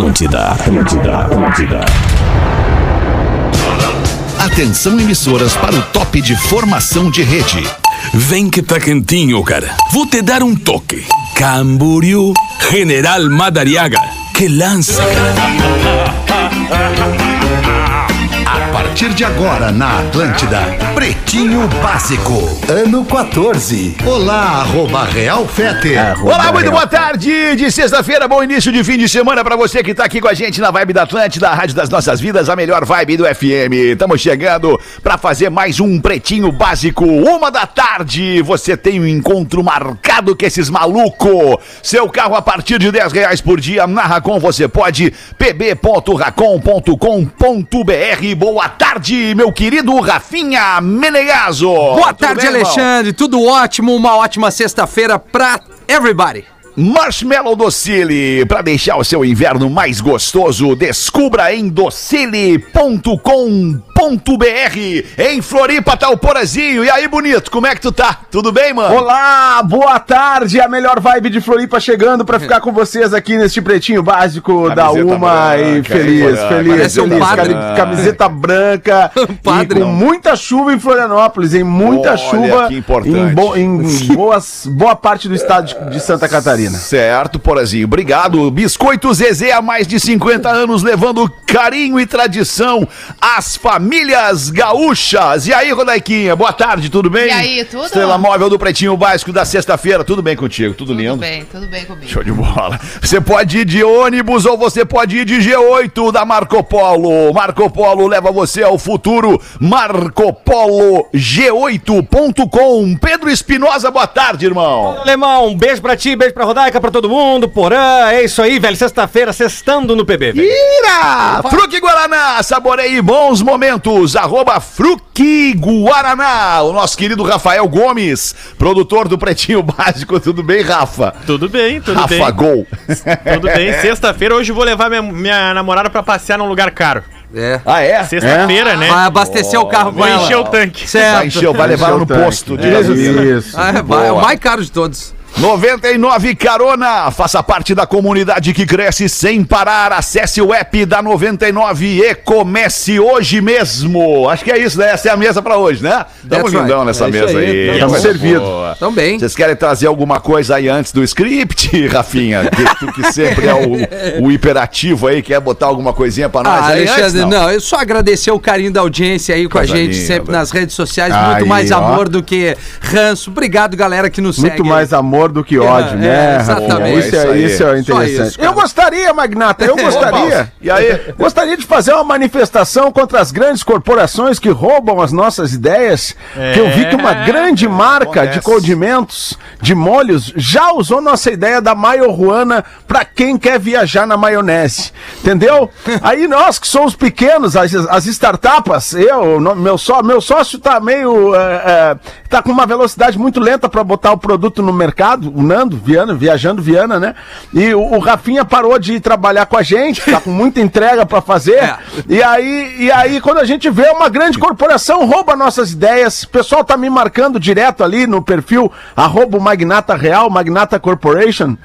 Atlântida, Atlântida, Atlântida. Atenção emissoras para o top de formação de rede. Vem que tá quentinho, cara. Vou te dar um toque. Camboriú, General Madariaga. Que lança, A partir de agora na Atlântida, Pretinho Básico, ano 14. Olá, arroba Real Fete. Olá, muito boa tarde de sexta-feira, bom início de fim de semana pra você que tá aqui com a gente na Vibe da Atlântida, a Rádio das Nossas Vidas, a melhor vibe do FM. Estamos chegando pra fazer mais um Pretinho Básico, uma da tarde. Você tem um encontro marcado com esses maluco. Seu carro a partir de 10 reais por dia na Racon você pode pb.racon.com.br. Boa tarde, meu querido Rafinha Menegaso. Boa Tudo tarde, bem, irmão? Alexandre. Tudo ótimo, uma ótima sexta-feira pra everybody. Marshmallow Docile, para deixar o seu inverno mais gostoso, descubra em docile.com.br. Em Floripa tá o Porazinho. E aí, bonito, como é que tu tá? Tudo bem, mano? Olá, boa tarde, a melhor vibe de Floripa chegando pra ficar com vocês aqui neste pretinho básico da Camiseta Uma e branca, feliz, hein, feliz, Parece um feliz. padre. Cami- Camiseta branca padre. e com muita chuva em Florianópolis, em muita Olha, chuva que importante. em, bo- em boas, boa parte do estado de, de Santa Catarina. Certo, Porazinho. Obrigado. Biscoito Zezé há mais de 50 anos, levando carinho e tradição às famílias gaúchas. E aí, Rodaiquinha, boa tarde, tudo bem? E aí, tudo? Estrela móvel do Pretinho Básico da sexta-feira, tudo bem contigo? Tudo, lindo? Tudo bem, tudo bem comigo. Show de bola. Você pode ir de ônibus ou você pode ir de G8 da Marco Polo. Marco Polo leva você ao futuro. Marco Polo G8.com. Pedro Espinosa, boa tarde, irmão. Alemão, um beijo pra ti, beijo pra Rodaica, pra todo mundo, Porã, é isso aí, velho, sexta-feira, sextando no PB, velho. Ira! Fruque Guaraná, saboreie bons momentos. Arroba Fruque Guaraná. O nosso querido Rafael Gomes, produtor do Pretinho Básico. Tudo bem, Rafa? Tudo bem, tudo bem. Rafa Gol. Tudo bem, sexta-feira, hoje eu vou levar minha, minha namorada pra passear num lugar caro. É. Ah, é? Sexta-feira, né? Vai abastecer o carro com ela. encher o tanque. Vai Certo. encher, vai levar no posto É, gasolina. Isso. Ah, vai, é o mais caro de todos. 99 Carona, faça parte da comunidade que cresce sem parar. Acesse o app da 99 e comece hoje mesmo. Acho que é isso, né? Essa é a mesa pra hoje, né? Tamo lindão right. nessa É mesa aí, aí. tamo servido. boa. Também. Vocês querem trazer alguma coisa aí antes do script, Rafinha? Que, tu que sempre é o, o hiperativo aí, quer botar alguma coisinha pra nós Ah, aí Alexandre, antes, não. eu só agradecer o carinho da audiência aí com Coisa a gente, linda. sempre nas redes sociais. Aí, muito mais ó. amor do que ranço. Obrigado, galera, que nos segue. Muito aí. mais amor do que ódio, É, né? exatamente. Isso, Isso é, aí. isso é interessante. isso, eu gostaria, Magnata, eu gostaria. E aí? Gostaria de fazer uma manifestação contra as grandes corporações que roubam as nossas ideias. Que eu vi que uma grande marca de condimentos, de molhos, já usou nossa ideia da maioruana para quem quer viajar na maionese. Entendeu? Aí nós que somos pequenos, as, as startups, eu, meu, só, meu sócio tá meio. é, é, tá com uma velocidade muito lenta para botar o produto no mercado, o Nando, Viana, viajando Viana, né? E o, o Rafinha parou de trabalhar com a gente, tá com muita entrega para fazer. É. E aí, e aí, quando a gente vê uma grande corporação rouba nossas ideias, o pessoal tá me marcando direto ali no perfil arroba o Magnata Real, Magnata Corporation,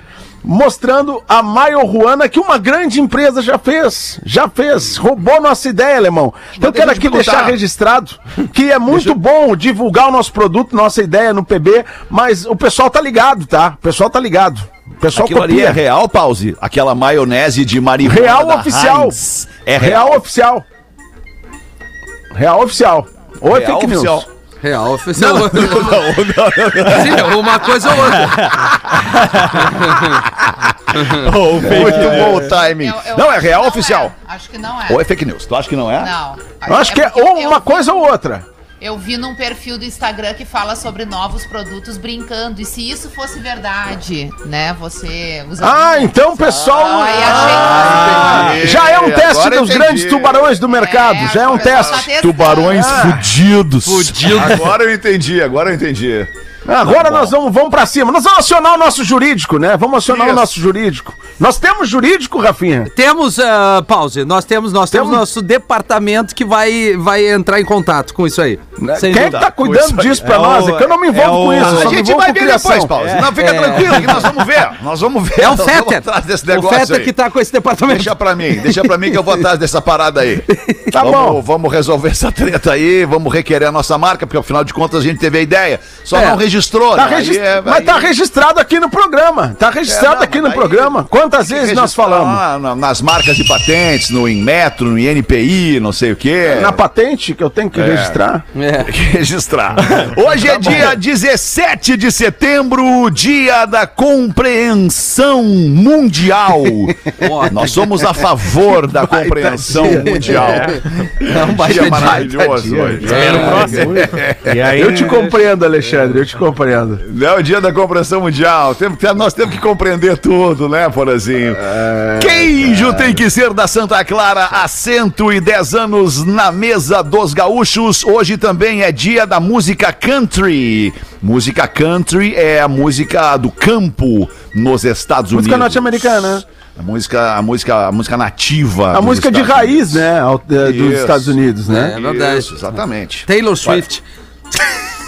mostrando a Maioruana que uma grande empresa já fez. Já fez. Roubou nossa ideia, alemão. Então eu quero eu aqui deixar registrado que é muito bom divulgar o nosso produto, nossa ideia no PB, mas o pessoal tá ligado, tá? O pessoal tá ligado. O pessoal Aquilo ali é copia. real, pause? Aquela maionese de marihuana Real oficial. Heinz. É Real real. oficial. Real oficial. Ou é Real fake news. oficial. Real, oficial. Sim, uma coisa ou outra. Muito bom o timing. Eu- eu não, é acho que real não oficial. é. Acho que não é. Ou é fake news? Tu acha que não é? Não. Eu acho que é ou eu uma coisa ou outra. Eu vi num perfil do Instagram que fala sobre novos produtos brincando. E se isso fosse verdade, né? Você usa. Ah, então o pessoal. Ah, Ah, já é um teste Agora dos entendi. grandes tubarões do mercado. já é um tá teste. Tubarões Ah. fudidos. Fudido. Agora eu entendi, agora eu entendi. Agora bom. nós vamos, vamos pra cima. Nós vamos acionar o nosso jurídico, né? Vamos acionar Isso. o nosso jurídico. Nós temos jurídico, Rafinha? Temos, ah, pause, nós temos, nós temos, Temos? nosso departamento que vai, vai entrar em contato com isso aí. Sem Quem é que dúvida. tá cuidando disso pra É nós? o- É que eu não me é envolvo o- com isso, a gente vai ver criação. depois, Paulo. Não, fica tranquilo que nós vamos ver. Nós vamos ver. É o Fetter. atrás desse O Fetter aí. que tá com esse departamento. Deixa pra mim, deixa pra mim que eu vou atrás dessa parada aí. Tá vamos, bom. Vamos resolver essa treta aí, vamos requerer a nossa marca, porque afinal de contas a gente teve a ideia. Só É. não registrou, Tá né? Aí é- Mas aí- tá registrado aqui no programa. Tá registrado É, não, aqui no daí- programa. Quantas vezes nós falamos? nas marcas de patentes, no Inmetro, no INPI, não sei o quê. Na patente que eu tenho que registrar. É. Tem que registrar. Hoje é dia 17 de setembro, dia da compreensão mundial. Nós somos a favor da compreensão mundial. É um Dia dia. maravilhoso dia. hoje. Espera o próximo. E aí, Eu te compreendo, Alexandre, eu te compreendo. Não é o dia da compreensão mundial. Temos que- nós temos que compreender tudo, né, Porazinho? Queijo tem que ser da Santa Clara há 110 anos na mesa dos gaúchos. Hoje também é dia da música country. Música country é a música do campo nos Estados Unidos. Música norte-americana. A música, a música, a música nativa. A música de Estados raiz, né? ao- é, dos Isso. Estados Unidos, né? É verdade. Isso, exatamente. Taylor Swift.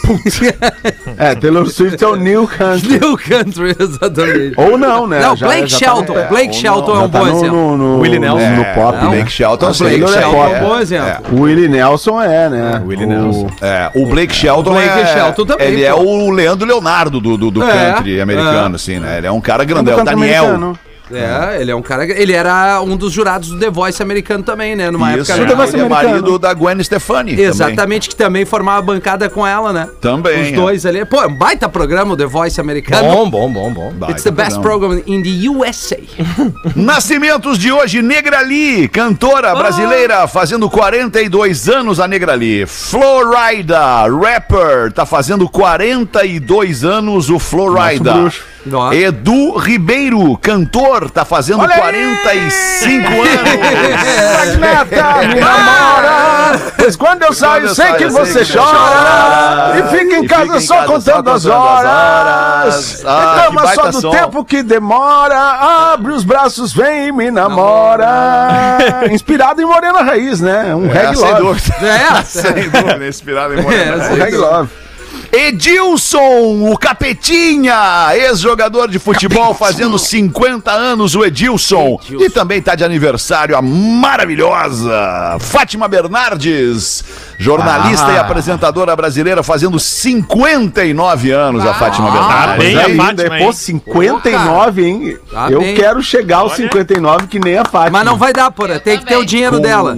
É, Taylor Swift é o New Country. New Country, exatamente. Ou não, né? Não, Já- Blake já tá Shelton. no- Blake ou Shelton não, é um tá bom exemplo. no, no, Willie Nelson. no pop, Não, né? Blake Shelton, O sim. Blake Taylor é Shelton pop. é um bom exemplo. O Willie Nelson é, né? Willie O- Nelson. É, o Blake Shelton Blake é, Shelton também, ele é pô. o Leandro Leonardo do, do, do É, country americano, é. assim, né? Ele é um cara É um grandão, é o Daniel. americano. É, ele é um cara. Ele era um dos jurados do The Voice americano também, né? Numa Isso, época. Voice ele é marido da Gwen Stefani. também. Exatamente, que também formava bancada com ela, né? Também, Os é. dois ali. Pô, é um baita programa o The Voice americano. Bom, bom, bom, bom. Baita It's the best programa. program in the USA. Nascimentos de hoje, Negra Lee, cantora brasileira, fazendo 42 anos a Negra Lee. Florida, rapper, tá fazendo 42 anos o Florida. bruxo. Ó. Edu Ribeiro, cantor, tá fazendo 45 anos. Magnata, me namora. Pois quando eu saio, eu sei saio, que eu sei você que você chora. E fica em E casa fica em só casa contando só as contando as horas. horas. Ah, Reclama só do som. tempo que demora. Abre os braços, vem e me namora. Inspirado em Morena Raiz, né? Um É, reggae sem love. É, Sem dúvida, inspirado em Morena. Um reggae love. Edilson, o Capetinha, ex-jogador de futebol, fazendo 50 anos, o Edilson. E também tá de aniversário a maravilhosa Fátima Bernardes, jornalista Ah. e apresentadora brasileira, fazendo 59 anos, a Fátima Bernardes. bem a Aí, Fátima. hein? Pô, 59, hein? Tá eu bem. quero chegar aos 59 que nem a Fátima. Mas não vai dar, porra. Tem que ter o dinheiro dela.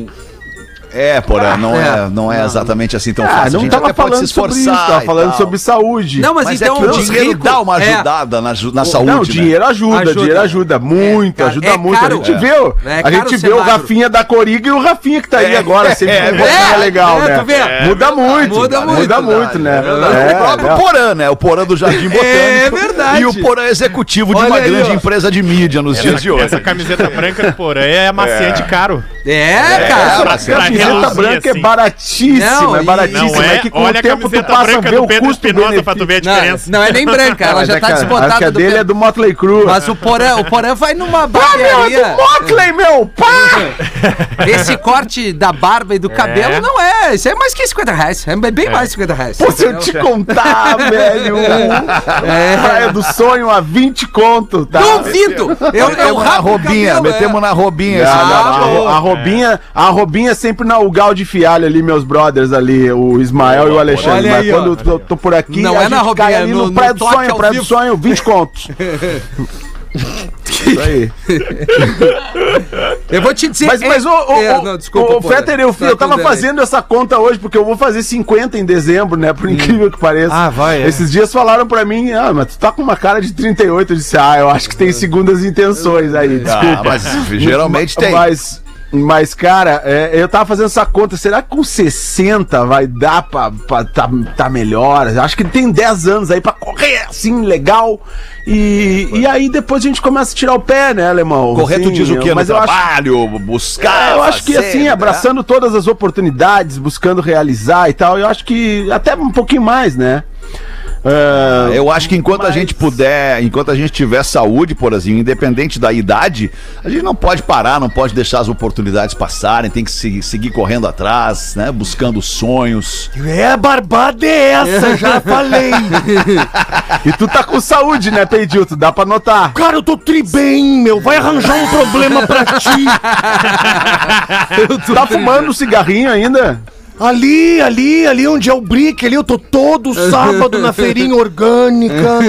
É, porra, não é, É. não é exatamente assim tão Ah, fácil. a não gente tava até pode falando se sobre isso, esforçar. tava falando sobre saúde. Não, mas, Mas então é que o dinheiro ricos- dá uma É. ajudada na, ju- na saúde, não, o né? dinheiro ajuda, Ajuda. dinheiro ajuda muito, É, ajuda é muito. caro. a gente É. É a gente vê o. Rafinha da Coriga e o Rafinha que tá aí agora, sempre é verdade. legal, É, né? tu vê? muda muito, Muda muito, muda muito, né? É, o próprio. Porã, né? O Porã do Jardim Botânico. É verdade. E o Porã executivo de uma grande empresa de mídia nos dias de hoje. Essa camiseta branca do Porã é amaciante caro. É, cara. A camiseta branca é assim. baratíssima, Não, é baratíssima. Não é? que com Olha o a tempo tu camiseta passa a branca ver do o Pedro Espinosa pra tu ver a Não, diferença. não é nem branca, ela Mas já é tá que a- desbotada. Que a do dele Pedro. é do Motley Crue. Mas o Porã, o Porã vai numa Ah, meu, é barbearia. do Motley, meu! Pá! Esse corte da barba e do cabelo não é. Isso é mais que 50 reais. É bem mais de 50 reais. Pô, se eu te contar, velho. É. Praia do sonho a 20 conto, tá? Duvido! Eu, eu na rapo o robinha, cabelo, é. metemos na robinha. Ah, não, a, ro- a Robinha, a Robinha sempre na Ugal de Fialho ali, meus brothers ali, o Ismael e o Alexandre. Olha Mas aí, quando ó. eu tô, tô por aqui, Não a é na gente Robinha, cai é ali no- no, Praia do Sonho, Praia do. Sonho, 20 contos. Isso aí. Eu vou te dizer. Mas, mas o, o, É, o, não, desculpa, o Porã. Fetter, eu, Tá eu tava fazendo essa conta hoje, porque eu vou fazer 50 em dezembro, né? Por incrível que pareça. Ah, vai, é. Esses dias falaram pra mim, ah, mas tu tá com uma cara de 38. Eu disse, ah, eu acho que tem segundas intenções aí, desculpa. Ah, mas geralmente tem. Mas, mas cara, é, eu tava fazendo essa conta. Será que com 60 vai dar pra, pra tá, tá melhor? Acho que tem 10 anos aí pra correr assim, legal. E, e aí depois a gente começa a tirar o pé, né, alemão? Correto Assim, diz o que? No Mas eu acho, trabalho, buscar. é, eu acho que fazer, assim, né? abraçando todas as oportunidades, buscando realizar e tal, eu acho que até um pouquinho mais, né? Ah, Eu acho que enquanto a Mas- gente puder, enquanto a gente tiver saúde, por assim, independente da idade, a gente não pode parar, não pode deixar as oportunidades passarem, tem que se- seguir correndo atrás, né? Buscando sonhos. É, barbada é essa, já falei. E tu tá com saúde, né, Peidilto? Dá pra notar. Cara, eu tô tri bem, meu. Vai arranjar um problema pra ti. Tá fumando um cigarrinho ainda? Ali, ali, ali onde é o brick, ali eu tô todo sábado na feirinha orgânica,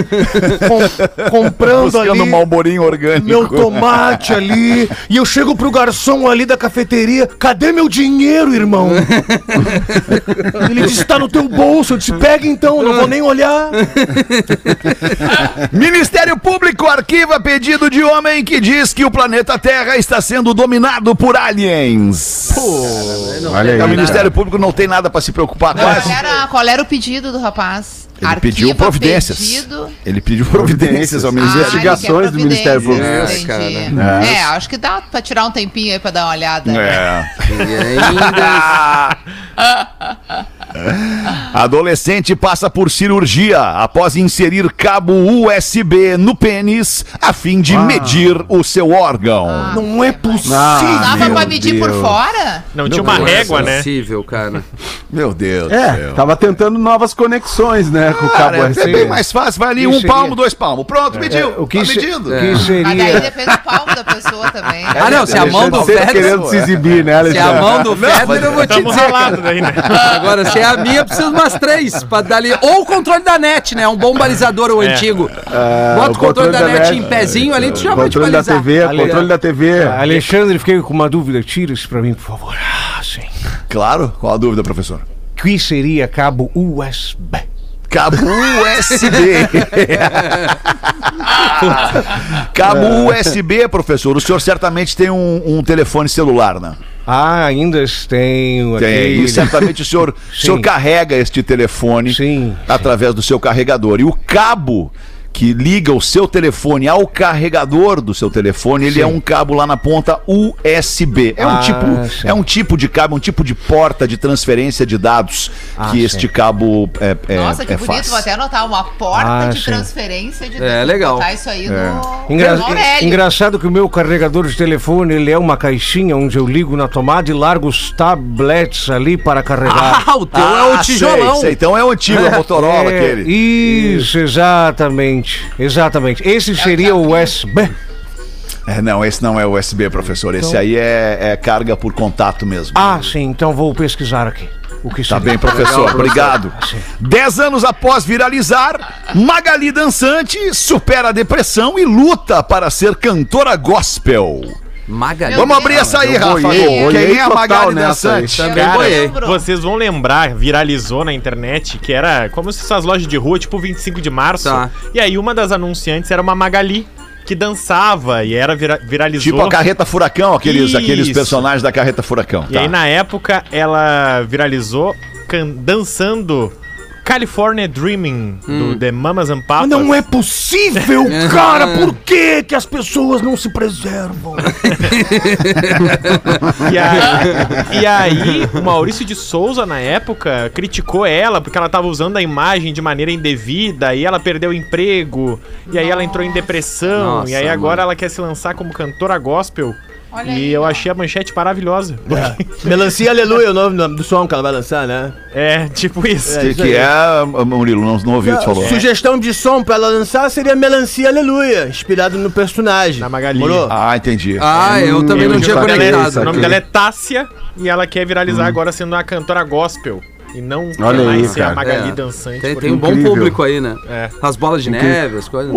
com- comprando Buscando ali um malborinho orgânico. meu tomate ali, e eu chego pro garçom ali da cafeteria, cadê meu dinheiro, irmão? Ele disse, tá no teu bolso, eu disse, pega então, não vou nem olhar. Ministério Público arquiva pedido de homem que diz que o planeta Terra está sendo dominado por aliens. Olha É, o aí. Ministério Público não tem nada pra se preocupar Qual quase. era, qual era o pedido do rapaz? Ele pediu providências. Pedido... Ele pediu providências ao Ah, Ministério ele Investigações do Ministério Público. É, entendi. cara. É, acho que dá pra tirar um tempinho aí pra dar uma olhada. É. E ainda. Adolescente passa por cirurgia após inserir cabo USB no pênis a fim de medir o seu órgão. Não é possível. Dava Meu pra medir por Deus. fora? Não tinha uma Não é régua, né? possível, cara. Meu Deus É, céu. tava tentando novas conexões, né, com o Cara, cabo é, USB. bem mais fácil, vai ali um Isso seria- palmo, dois palmos. Pronto, mediu. o que tá se- medindo. que Mas daí seria... depende do palmo da pessoa também. Ah, não, se a mão do Federer. querendo se exibir, né, Se é a Alexandre? mão do Federer, eu vou te Tamo dizer. daí, né? Agora, se é a minha, precisa de umas três pra dar ali. Ou o controle da net, né? Um bom balizador, o antigo. Bota o controle, da, net em pezinho ali, tu já vai te Controle da balizar. TV, Ali- controle da TV. Alexandre, fiquei com uma dúvida. Tira isso pra mim, por favor. Ah, sim. Claro. Qual a dúvida, professor? Que seria cabo USB? Cabo USB. Cabo USB, professor. O senhor certamente tem um, um telefone celular, né? Ah, ainda tenho Tem. aquele- E certamente o senhor, o senhor Sim. carrega este telefone Sim, através do seu carregador. E o cabo que liga o seu telefone ao carregador do seu telefone, ele Sim. é um cabo lá na ponta USB. É um Ah, tipo, sim. é um tipo de cabo, um tipo de porta de transferência de dados Ah, que sim. este cabo é, é, Nossa, que é bonito. faz. Vou até anotar uma porta Ah, de sim. transferência de É, legal. Botar isso aí no, Engra- no Aurélio. Engraçado que o meu carregador de telefone ele é uma caixinha onde eu ligo na tomada e largo os tablets ali para carregar. Ah, o teu é o Ah, tijolão. sei, sei. Então é o antigo, a Motorola É, aquele. Isso, exatamente. Exatamente. Esse seria o USB. É, não, esse não é USB, professor. Esse aí é, é carga por contato mesmo. Ah, sim, então vou pesquisar aqui. O que Tá bem, professor. Obrigado. Sim. Dez anos após viralizar, Magali Dançante supera a depressão e luta para ser cantora gospel. Magali. Vamos abrir essa aí, Rafa. boiei, Quem é a Magali. Dançante? Também boiei. Vocês vão lembrar, viralizou na internet, que era como se essas lojas de rua, tipo 25 de março. Tá. E aí uma das anunciantes era uma Magali que dançava e era vira- viralizou. Tipo a Carreta Furacão, aqueles, Isso. aqueles personagens da Carreta Furacão. E Tá. aí na época ela viralizou dançando California Dreaming do The Mamas and Papas. Não é possível, cara. Por que que as pessoas não se preservam? E aí, e aí, o Maurício de Souza, na época, criticou ela porque ela tava usando a imagem de maneira indevida e ela perdeu o emprego. E aí ela entrou em depressão. Nossa, e aí mano. agora ela quer se lançar como cantora gospel. Olha e aí, eu ó. achei a manchete maravilhosa. Melancia Aleluia é o nome do som que ela vai lançar, né? É, tipo isso. Que, que é, Murilo? Não, não ouvi o que tu falou. Sugestão de som pra ela lançar seria Melancia Aleluia, inspirado no personagem. Na Magali. Morou? Ah, entendi. Ah, eu também não o tinha dela é- conectado. O nome dela é Tássia e ela quer viralizar agora sendo uma cantora gospel. E não Olha mais aí, ser a cara. Magali É. dançante. Tem, tem um bom Incrível. público aí, né? É. As bolas de neve, as coisas.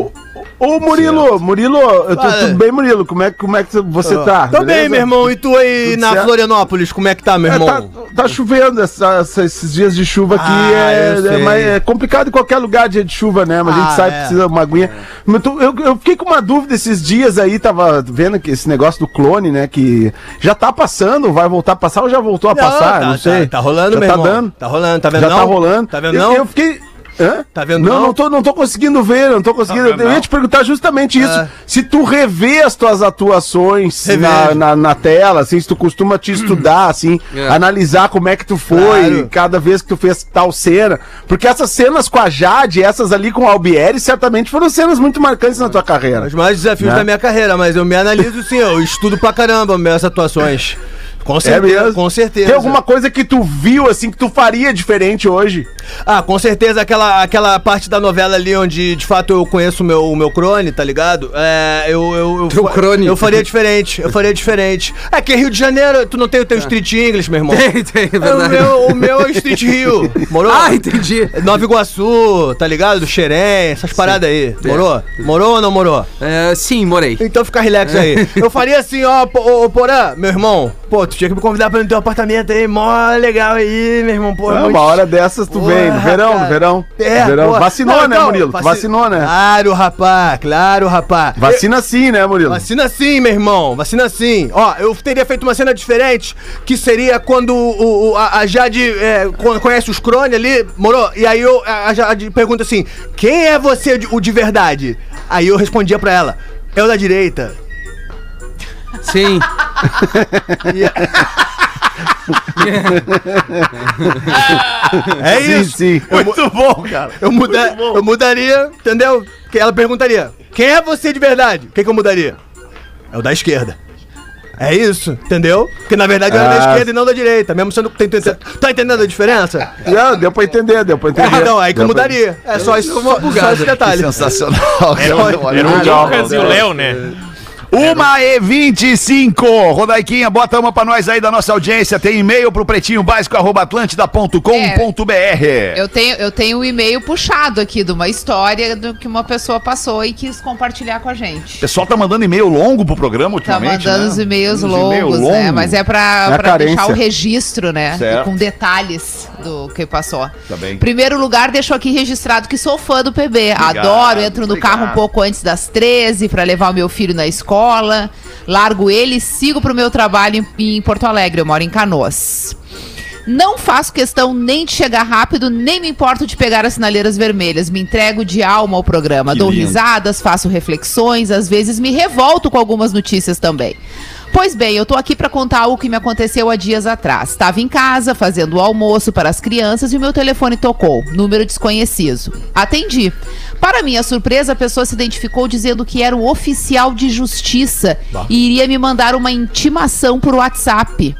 Ô, Murilo, Murilo, eu tô, Fala. tudo bem, Murilo? Como é, que- como é que você tá? Tô bem, Beleza? meu irmão. E tu aí Tudo na certo? Florianópolis, como é que tá, meu É, irmão? tá, tá chovendo essa- essa- esses dias de chuva aqui. Ah, é, eu é, é complicado em qualquer lugar dia de chuva, né? Mas a Ah, gente sai, é. precisa de uma aguinha. Mas tu- eu, eu fiquei com uma dúvida esses dias aí, tava vendo que esse negócio do clone, né? Que já tá passando, vai voltar a passar ou já voltou a passar? tá, não sei. Tá, tá rolando, já meu tá irmão. dando. Tá rolando, tá vendo já não? tá rolando. Tá vendo eu, não? eu fiquei. Hã? Tá vendo Não, não? não, tô, não tô conseguindo ver, não tô conseguindo. Tá vendo eu ia não? te perguntar justamente isso. É. Se tu revê as tuas atuações na, na, na tela, assim, se tu costuma te estudar, assim, É. analisar como é que tu foi Claro. cada vez que tu fez tal cena. Porque essas cenas com a Jade, essas ali com o Albieri, certamente foram cenas muito marcantes na tua carreira. Os maiores desafios Né? da minha carreira, mas eu me analiso sim, eu estudo pra caramba minhas atuações. Com É certeza, mesmo? com certeza. Tem alguma coisa que tu viu, assim, que tu faria diferente hoje? Ah, com certeza aquela, aquela parte da novela ali onde de fato eu conheço o meu, meu crone, tá ligado? É, eu. eu, eu Teu fa- crone. Eu faria diferente, eu faria diferente. É que Rio de Janeiro, tu não tem o teu Street English, meu irmão. Tem, tem, é É, o, verdade. meu, o meu é Street Rio, morou? Ah, entendi. Nova Iguaçu, tá ligado? Do Xerém, essas paradas aí. Morou? Morou ou não morou? É, sim, morei. Então fica relax aí. Eu faria assim, ó, ô, Porã, meu irmão, pô, tu tinha que me convidar pra ir no teu apartamento aí, mó legal aí, meu irmão. Ah, muito- uma hora dessas tu vem, no Porra, verão, no verão. É, no verão. Vacinou, Não, né, então, Murilo? Vaci- vacinou, né? Claro, rapá, claro, rapá. Vacina sim, né, Murilo? Vacina sim, meu irmão. Vacina sim. Ó, eu teria feito uma cena diferente, que seria quando o, o- a, a Jade é, con- conhece os Crone ali, morou? E aí eu, a Jade pergunta assim: quem é você o de verdade? Aí eu respondia pra ela: é o da direita. Sim. É sim, isso. sim. Muito bom, cara. Eu, muda, eu mudaria, entendeu? Que ela perguntaria: quem é você de verdade? O que, que eu mudaria? É o da esquerda. É isso, entendeu? Porque na verdade eu era da Ah. esquerda e não da direita, mesmo sendo. Tá entendendo, tá entendendo a diferença? Já, deu pra entender, deu pra entender. Ah, não, aí que eu mudaria. É só isso, só, só esse detalhe. Sensacional. Era o Lucas e o Léo, né? Uma e 25 Rodaiquinha, bota uma pra nós aí da nossa audiência. Tem e-mail pro pretinho básico atlântida.com.br. Eu tenho, eu tenho um e-mail puxado aqui de uma história do que uma pessoa passou e quis compartilhar com a O gente. pessoal tá mandando e-mail longo pro programa Tá ultimamente. mandando né? os e-mails longos, né? longo. Mas é pra, É pra deixar o registro, né? Certo. Com detalhes do que passou. Tá bem. Primeiro lugar, deixou aqui registrado que sou fã do PB. Obrigado, Adoro, entro no obrigado. carro um pouco antes das 13 pra levar o meu filho na escola. Largo ele e sigo pro meu trabalho em, em Porto Alegre. Eu moro em Canoas. Não faço questão nem de chegar rápido, nem me importo de pegar as sinaleiras vermelhas. Me entrego de alma ao programa. Que Dou lindo. risadas, faço reflexões, às vezes me revolto com algumas notícias também. Pois bem, eu tô aqui para contar algo que me aconteceu há dias atrás. Estava em casa, fazendo o almoço para as crianças e o meu telefone tocou. Número desconhecido. Atendi. Para minha surpresa, a pessoa se identificou dizendo que era o oficial de justiça e iria me mandar uma intimação por WhatsApp.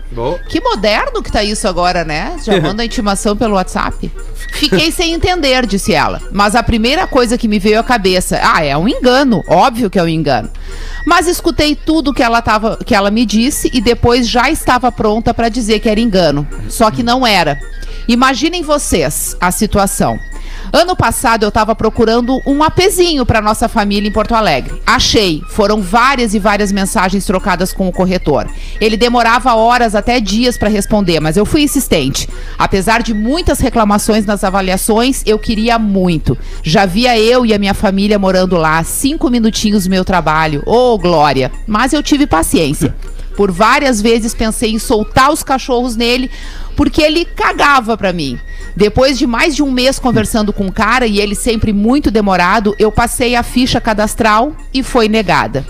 Que moderno que tá isso agora, né? Já manda a intimação pelo WhatsApp. Fiquei sem entender, disse ela. Mas a primeira coisa que me veio à cabeça, ah, é um engano. Óbvio que é um engano. Mas escutei tudo que ela, tava, que ela me disse e depois já estava pronta para dizer que era engano. Só que não era. Imaginem vocês a situação. Ano passado eu estava procurando um apezinho para nossa família em Porto Alegre. Achei. Foram várias e várias mensagens trocadas com o corretor. Ele demorava horas até dias para responder, mas eu fui insistente. Apesar de muitas reclamações nas avaliações, eu queria muito. Já via eu e a minha família morando lá, cinco minutinhos do meu trabalho. Ô, glória! Mas eu tive paciência. Por várias vezes pensei em soltar os cachorros nele, porque ele cagava pra mim. Depois de mais de um mês conversando com o cara e ele sempre muito demorado, eu passei a ficha cadastral e foi negada.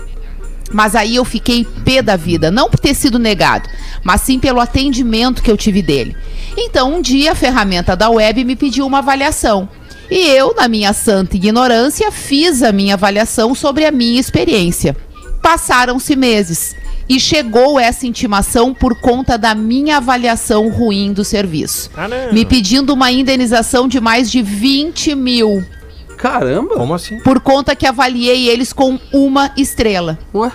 Mas aí eu fiquei pé da vida, não por ter sido negado, mas sim pelo atendimento que eu tive dele. Então, um dia a ferramenta da web me pediu uma avaliação. E eu, na minha santa ignorância, fiz a minha avaliação sobre a minha experiência. Passaram-se meses e chegou essa intimação por conta da minha avaliação ruim do serviço. Ah, não. Me pedindo uma indenização de mais de 20 mil Caramba. Como assim? por conta que avaliei eles com uma estrela. Ué?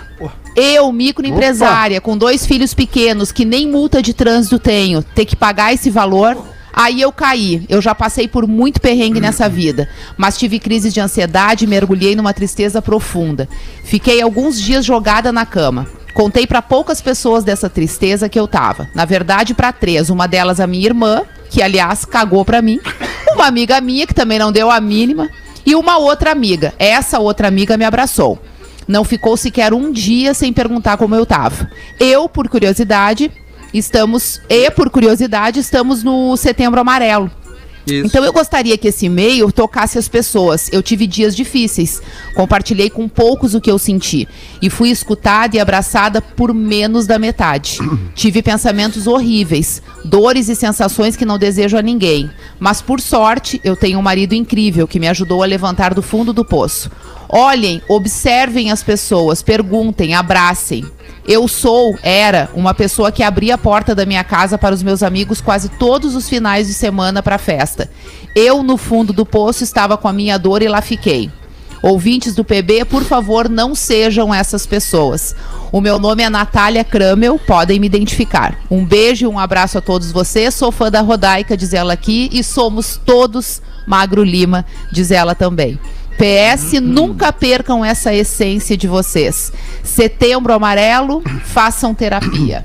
Eu, microempresária, com dois filhos pequenos, que nem multa de trânsito tenho, ter que pagar esse valor. Aí eu caí. Eu já passei por muito perrengue nessa vida, mas tive crises de ansiedade e mergulhei numa tristeza profunda. Fiquei alguns dias jogada na cama. Contei para poucas pessoas dessa tristeza que eu tava. Na verdade, para três. Uma delas a minha irmã, que aliás cagou para mim. Uma amiga minha que também não deu a mínima e uma outra amiga. Essa outra amiga me abraçou. Não ficou sequer um dia sem perguntar como eu tava. Eu, por curiosidade, estamos. E por curiosidade, estamos no setembro amarelo. Isso. Então eu gostaria que esse e-mail tocasse as pessoas. Eu tive dias difíceis. Compartilhei com poucos o que eu senti. E fui escutada e abraçada por menos da metade. tive pensamentos horríveis, dores e sensações que não desejo a ninguém. Mas por sorte, eu tenho um marido incrível que me ajudou a levantar do fundo do poço. Olhem, observem as pessoas, perguntem, abracem. Eu sou, era, uma pessoa que abria a porta da minha casa para os meus amigos quase todos os finais de semana para festa. Eu, no fundo do poço, estava com a minha dor e lá fiquei. Ouvintes do PB, por favor, não sejam essas pessoas. O meu nome é Natália Kramel, podem me identificar. Um beijo e um abraço a todos vocês. Sou fã da Rodaica, diz ela aqui, e somos todos Magro Lima, diz ela também. PS, nunca percam essa essência de vocês. Setembro amarelo, façam terapia.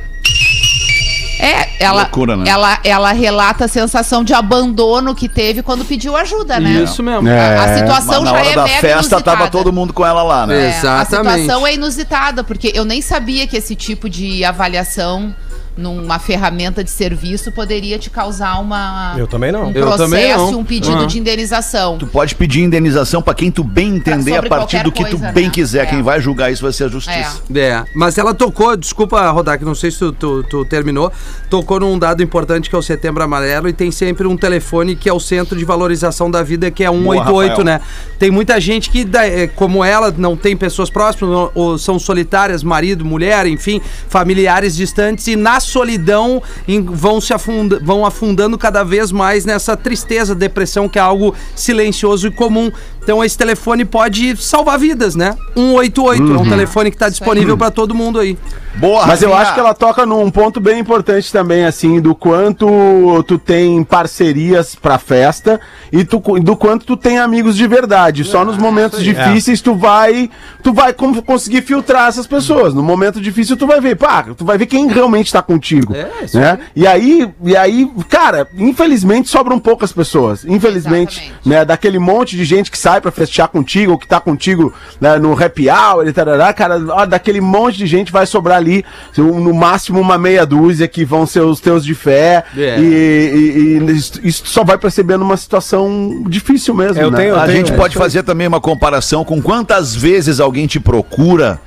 É, ela, Loucura, né? ela, ela relata a sensação de abandono que teve quando pediu ajuda, né? Isso mesmo. É. A situação na já hora é da mega festa tava inusitada. todo mundo com ela lá, né? É, Exatamente. A situação é inusitada, porque eu nem sabia que esse tipo de avaliação numa ferramenta de serviço poderia te causar uma Eu também não. um Eu processo, também não. um pedido Uhum. de indenização. Tu pode pedir indenização pra quem tu bem entender a sobre partir do que tu coisa, bem né? quiser. É. Quem vai julgar isso vai ser a justiça. É, mas ela tocou, desculpa, Rodak, não sei se tu, tu- tu terminou, tocou num dado importante que é o Setembro Amarelo e tem sempre um telefone que é o Centro de Valorização da Vida, que é 188, Rafael. né? Tem muita gente que, é, como ela, não tem pessoas próximas, ou- são solitárias, marido, mulher, enfim, familiares distantes, e na solidão vão se afunda, vão afundando cada vez mais nessa tristeza, depressão, que é algo silencioso e comum. Então esse telefone pode salvar vidas, né? 188 é um telefone que está disponível para todo mundo aí. Boa, Mas eu acho que ela toca num ponto bem importante também, assim, do quanto tu tem parcerias pra festa e tu, do quanto tu tem amigos de verdade. Só nos momentos difíceis tu vai tu vai conseguir filtrar essas pessoas. No momento difícil tu vai ver, pá, tu vai ver quem realmente tá contigo, É, isso né? E aí, e aí, cara, infelizmente sobram poucas pessoas. Infelizmente, Exatamente. né, daquele monte de gente que sai pra festejar contigo, ou que tá contigo né, no happy hour e tarará, cara, ó, daquele monte de gente vai sobrar ali, no máximo uma meia dúzia que vão ser os teus de fé, É. e, e- e isso, só vai perceber numa situação difícil mesmo, Eu né? tenho- A tenho- gente é pode fazer também uma comparação com quantas vezes alguém te procura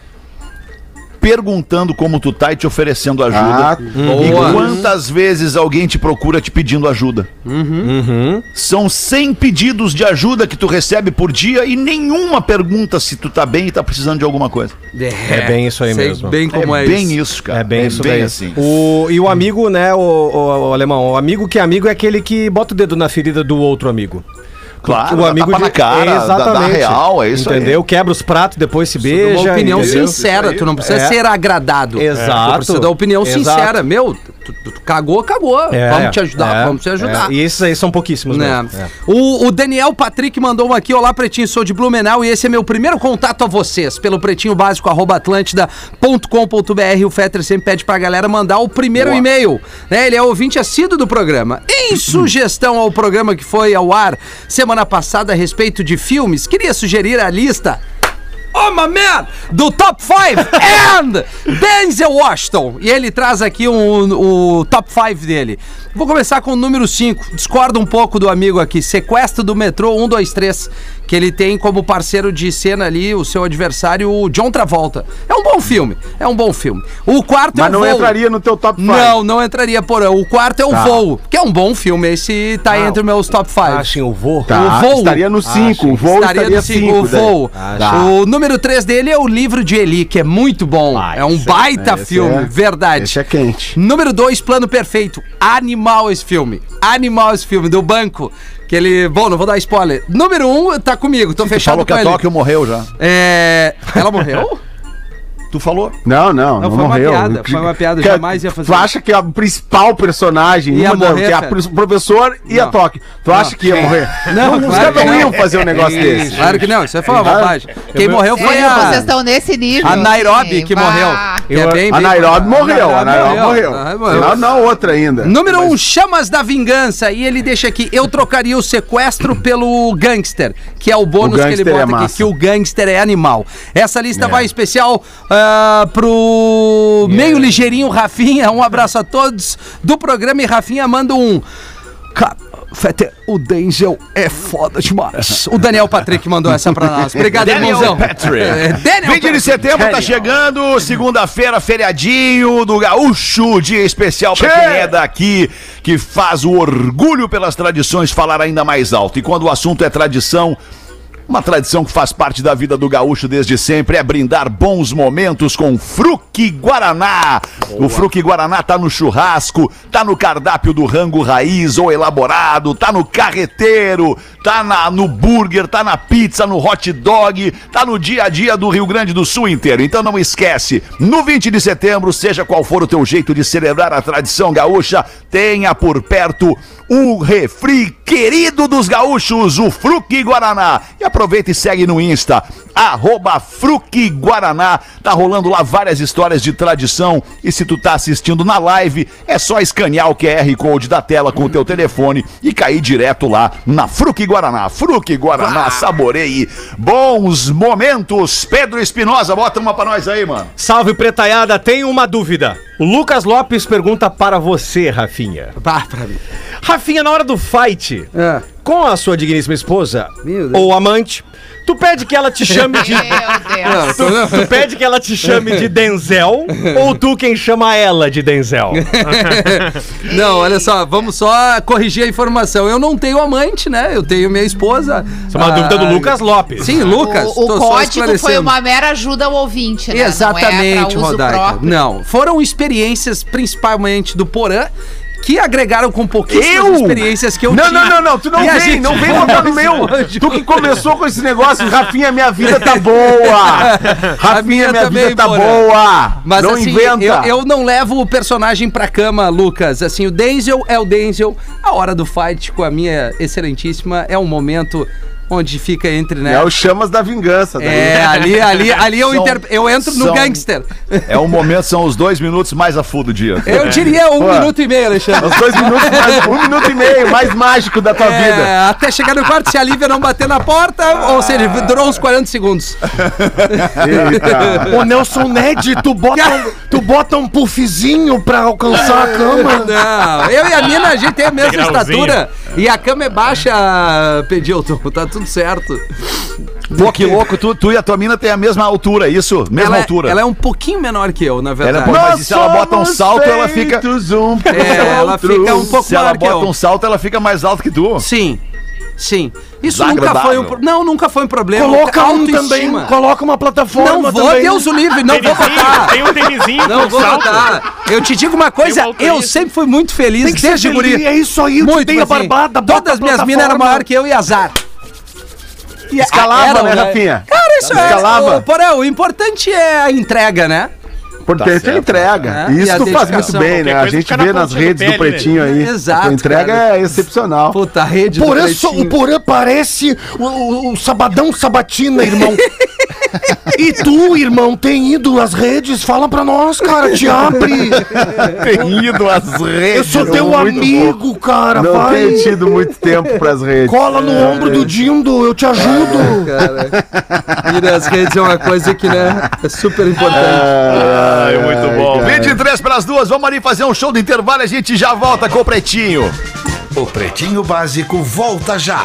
perguntando como tu tá e te oferecendo ajuda. Ah, E Boa. quantas vezes alguém te procura te pedindo ajuda? Uhum. São 100 pedidos de ajuda que tu recebe por dia e nenhuma pergunta se tu tá bem e tá precisando de alguma coisa. É bem isso aí sei mesmo. bem como é, bem isso. isso, cara. É bem isso daí. assim. O, e o amigo, né, o, o- o alemão, o amigo que é amigo é aquele que bota o dedo na ferida do outro amigo. Claro, o amigo na cara, exatamente. real, é isso aí. Entendeu? Quebra os pratos, depois se beija. uma opinião entendeu? sincera, tu não precisa É. ser agradado. Exato. Tu precisa dar opinião Exato. sincera. Meu, tu, tu- tu cagou, cagou. É, vamos te ajudar, é, vamos te ajudar. é. E esses aí são pouquíssimos Né? É. O, o Daniel Patrick mandou um aqui, olá Pretinho, sou de Blumenau e esse é meu primeiro contato a vocês, pelo pretinho básico arroba atlântida.com.br o Fetter sempre pede pra galera mandar o primeiro e-mail, né? Ele é ouvinte assíduo do programa. Em sugestão ao programa que foi ao ar semana passada a respeito de filmes, queria sugerir a lista Oh, my man! Do Top 5 and Denzel Washington. E ele traz aqui um- o top 5 dele. Vou começar com o número 5. Discordo um pouco do amigo aqui. Sequestro do metrô 123. Que ele tem como parceiro de cena ali o seu adversário, o John Travolta. É um bom filme. É um bom filme. O quarto Mas é o não Voo. entraria no teu top 5. Não, não entraria por. O quarto é o Tá. Voo, que é um bom filme. Esse tá entre meus top 5. Ah, sim, o vô. Tá, o voo. estaria no 5, o voo Estaria estaria no cinco, 5. o voo. Tá. O número 3 dele é o livro de Eli, que é muito bom. Ah, é um esse baita Esse filme, é- verdade. Esse é quente. Número 2, Plano Perfeito. Animal esse filme. Animal esse filme, do banco. Que ele. Bom, não vou dar spoiler. Número 1, um, tá comigo, tô fechado falou que com a ele. Tóquio morreu já. É. Ela morreu? Tu falou? Não, não, não, Não, foi uma morreu. piada, foi uma piada, Que- jamais ia fazer Tu acha que a principal personagem, Ia uma da- morrer, que é a o professor e a Não. Toque, tu acha que ia morrer? Não, os claro caras não não. iam fazer um negócio desse. Claro que não, isso aí foi uma Ah, bobagem. Quem morreu foi Sério, vocês a. estão nesse nível. A Nairobi que morreu. Que é bem, A bem- Nairobi morreu, a Nairobi morreu. Ah. Não, não, outra ainda. Número 1, um, Chamas da Vingança. E ele deixa aqui: eu trocaria o sequestro pelo gangster, que é o bônus O que ele gangster bota é aqui, que o gangster é animal. Essa lista É. vai especial ah, pro meio ligeirinho Rafinha. Um abraço a todos do programa. E Rafinha manda um. Fete, o Denzel é foda demais. O Daniel Patrick mandou essa pra nós. Obrigado, Daniel irmãozão. Patrick. É, Daniel 20 de setembro tá chegando, segunda-feira, feriadinho do Gaúcho, dia especial pra quem é daqui, que faz o orgulho pelas tradições falar ainda mais alto. E quando o assunto é tradição, uma tradição que faz parte da vida do gaúcho desde sempre é brindar bons momentos com Fruque Guaraná. O Fruque Guaraná tá no churrasco, tá no cardápio do rango raiz ou elaborado, tá no carreteiro, tá na- no burger, tá na pizza, no hot dog, tá no dia a dia do Rio Grande do Sul inteiro. Então não esquece, no 20 de setembro, seja qual for o teu jeito de celebrar a tradição gaúcha, tenha por perto o refri querido dos gaúchos, o Fruque Guaraná. E aproveita e segue no Insta, arroba Fruque Guaraná. Tá rolando lá várias histórias de tradição. E se tu tá assistindo na live, é só escanear o QR Code da tela com o teu telefone e cair direto lá na Fruque Guaraná. Fruque Guaraná, saboreie bons momentos. Pedro Espinosa, bota uma pra nós aí, mano. Salve, pretaiada. Tenho uma dúvida. O Lucas Lopes pergunta para você, Rafinha. Pá, pra mim. Rafinha, na hora do fight, É. com a sua digníssima esposa ou amante, tu pede que ela te chame de. Meu Deus. Tu, tu pede que ela te chame de Denzel ou tu quem chama ela de Denzel? Não, olha só, vamos só corrigir a informação. Eu não tenho amante, né? Eu tenho minha esposa. Isso é uma Ah, dúvida do Lucas Lopes. Sim, Lucas. O, o tô só código foi uma mera ajuda ao ouvinte, né? Exatamente, não é pra uso Rodaica. próprio. Não, foram experiências principalmente do Porã que agregaram com pouquíssimas Eu? experiências que eu não, tinha. não, não, não, tu não E vem, gente não vem botar no meu. Tu que começou com esse negócio, Rafinha, minha vida tá boa. Rafinha, minha também, vida tá Porã. boa. Mas não assim, inventa. eu, eu não levo o personagem pra cama, Lucas. Assim, o Denzel é o Denzel. A hora do fight com a minha excelentíssima é um momento onde fica entre, né? É o chamas da vingança. daí. É, ali, ali, ali eu, São- inter- eu entro no são- gangster. É o momento, são os dois minutos mais a full do dia. Eu diria um Pô. minuto e meio, Alexandre. Os dois minutos, mais, um minuto e meio, mais mágico da tua É, vida. até chegar no quarto, se a Lívia não bater na porta, ou seja, durou uns 40 segundos. Eita. Ô, Nelson Ned, tu bota, um, tu bota um puffzinho pra alcançar a cama. Não, eu e a mina, a gente tem a mesma estatura. E a cama é baixa, Pedilton. Tá tudo certo. Pô, que louco, tu, tu e a tua mina têm a mesma altura, isso? Mesma ela, é- altura. ela é um pouquinho menor que eu, na Ela é verdade. Mas se ela bota um salto, ela fica- Um É, ela fica um pouco Se ela maior que bota eu. um salto, ela fica mais alta que tu. Sim. Sim. Isso nunca foi um pro- Não, nunca foi um problema. Coloca um também, coloca uma plataforma Não vou, também. Deus o livre, não vou botar. tem um tênisinho Não vou salto. botar. Eu te digo uma coisa, Tem eu sempre fui muito feliz Tem que ser desde feliz, guri. é isso aí, eu te dei a assim, barbada, bota Todas as minhas minas eram maior que eu e azar. E Escalava, né, Rafinha? Cara, isso Escalava. é. O, porém, o importante é a entrega, né? Importante é a entrega. É, Isso tu faz muito bem, né? A gente vê nas do redes do pé, né? Pretinho aí. Exato, A entrega cara. é excepcional. Puta, a rede do Porã, so- o Pretinho. Porã parece o, o- o Sabadão Sabatina, irmão. e tu, irmão, tem ido nas redes? Fala pra nós, cara, te abre. Tem ido às redes. Eu sou teu amigo, cara, Não vai. tenho tido muito tempo pras redes. Cola no ombro do Dindo, eu te ajudo. Cara, ir nas redes é uma coisa que, né, é super importante. Ai, muito bom. cara. 23 para as duas, vamos ali fazer um show do intervalo e a gente já volta com o Pretinho. O Pretinho Básico volta já.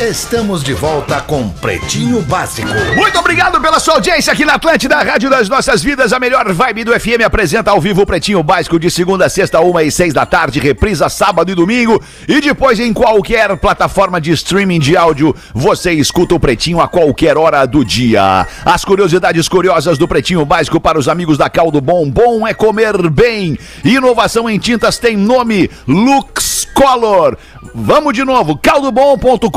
Estamos de volta com Pretinho Básico. Muito obrigado pela sua audiência aqui na Atlântida, Rádio das Nossas Vidas. A melhor vibe do FM apresenta ao vivo o Pretinho Básico de segunda a sexta, uma e seis da tarde, reprisa sábado e domingo. E depois em qualquer plataforma de streaming de áudio, você escuta o Pretinho a qualquer hora do dia. As curiosidades curiosas do Pretinho Básico para os amigos da Caldo Bom. Bom é comer bem. Inovação em tintas tem nome Lux Color. Vamos de novo, caldobom.com.br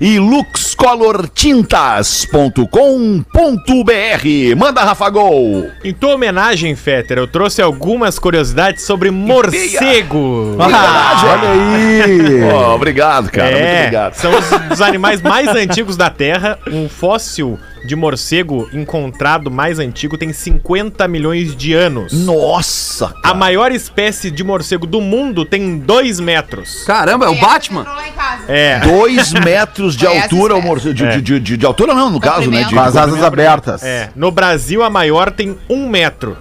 e luxcolortintas.com.br. Manda, Rafa Gol. Em tua homenagem, Fetter, eu trouxe algumas curiosidades sobre morcego. Olha aí. Oh, obrigado, cara. Muito é, obrigado. são os, os animais mais antigos da Terra. Um fóssil de morcego encontrado mais antigo tem 50 milhões de anos. Nossa! A maior espécie de morcego do mundo tem 2 metros. Caramba, é o Batman? É. Dois metros de altura, o morcego. De, É. de, de, de- de altura não, no caso, né? De. Com as asas abertas. É, no Brasil a maior tem um metro.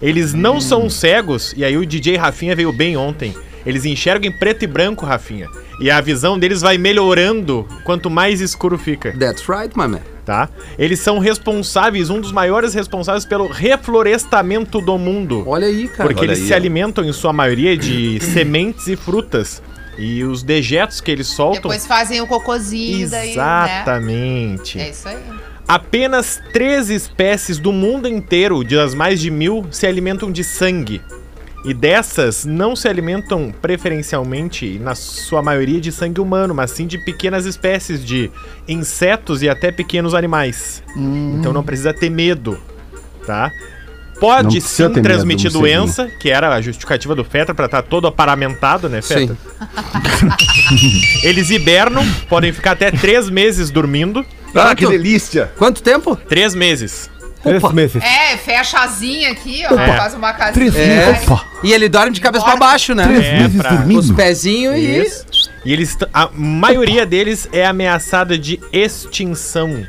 Eles não são cegos, e aí o DJ Rafinha veio bem ontem. Eles enxergam em preto e branco, Rafinha. E a visão deles vai melhorando quanto mais escuro fica, That's right, my man. tá? Eles são responsáveis, um dos maiores responsáveis pelo reflorestamento do mundo. Olha aí, cara. Porque Olha eles aí, se ó. alimentam, em sua maioria, de sementes e frutas. E os dejetos que eles soltam. Depois fazem o cocôzinho daí, né? Exatamente. É isso aí. Apenas três espécies do mundo inteiro, das mais de mil, se alimentam de sangue. E dessas não se alimentam preferencialmente, na sua maioria, de sangue humano, mas sim de pequenas espécies de insetos e até pequenos animais. Então não precisa ter medo, tá? Pode sim medo, transmitir morceguinho. doença, que era a justificativa do Fetra pra estar todo aparamentado, né, Fetra? Sim. Eles hibernam, podem ficar até três meses dormindo. Ah, que delícia! Quanto tempo? Três meses. Três meses. É, fecha a asinha aqui, ó. É. Faz uma casinha. É. Vai. E ele dorme de cabeça pra baixo, né? É, pra... Os pezinhos e. Isso. E eles, a maioria deles é ameaçada de extinção.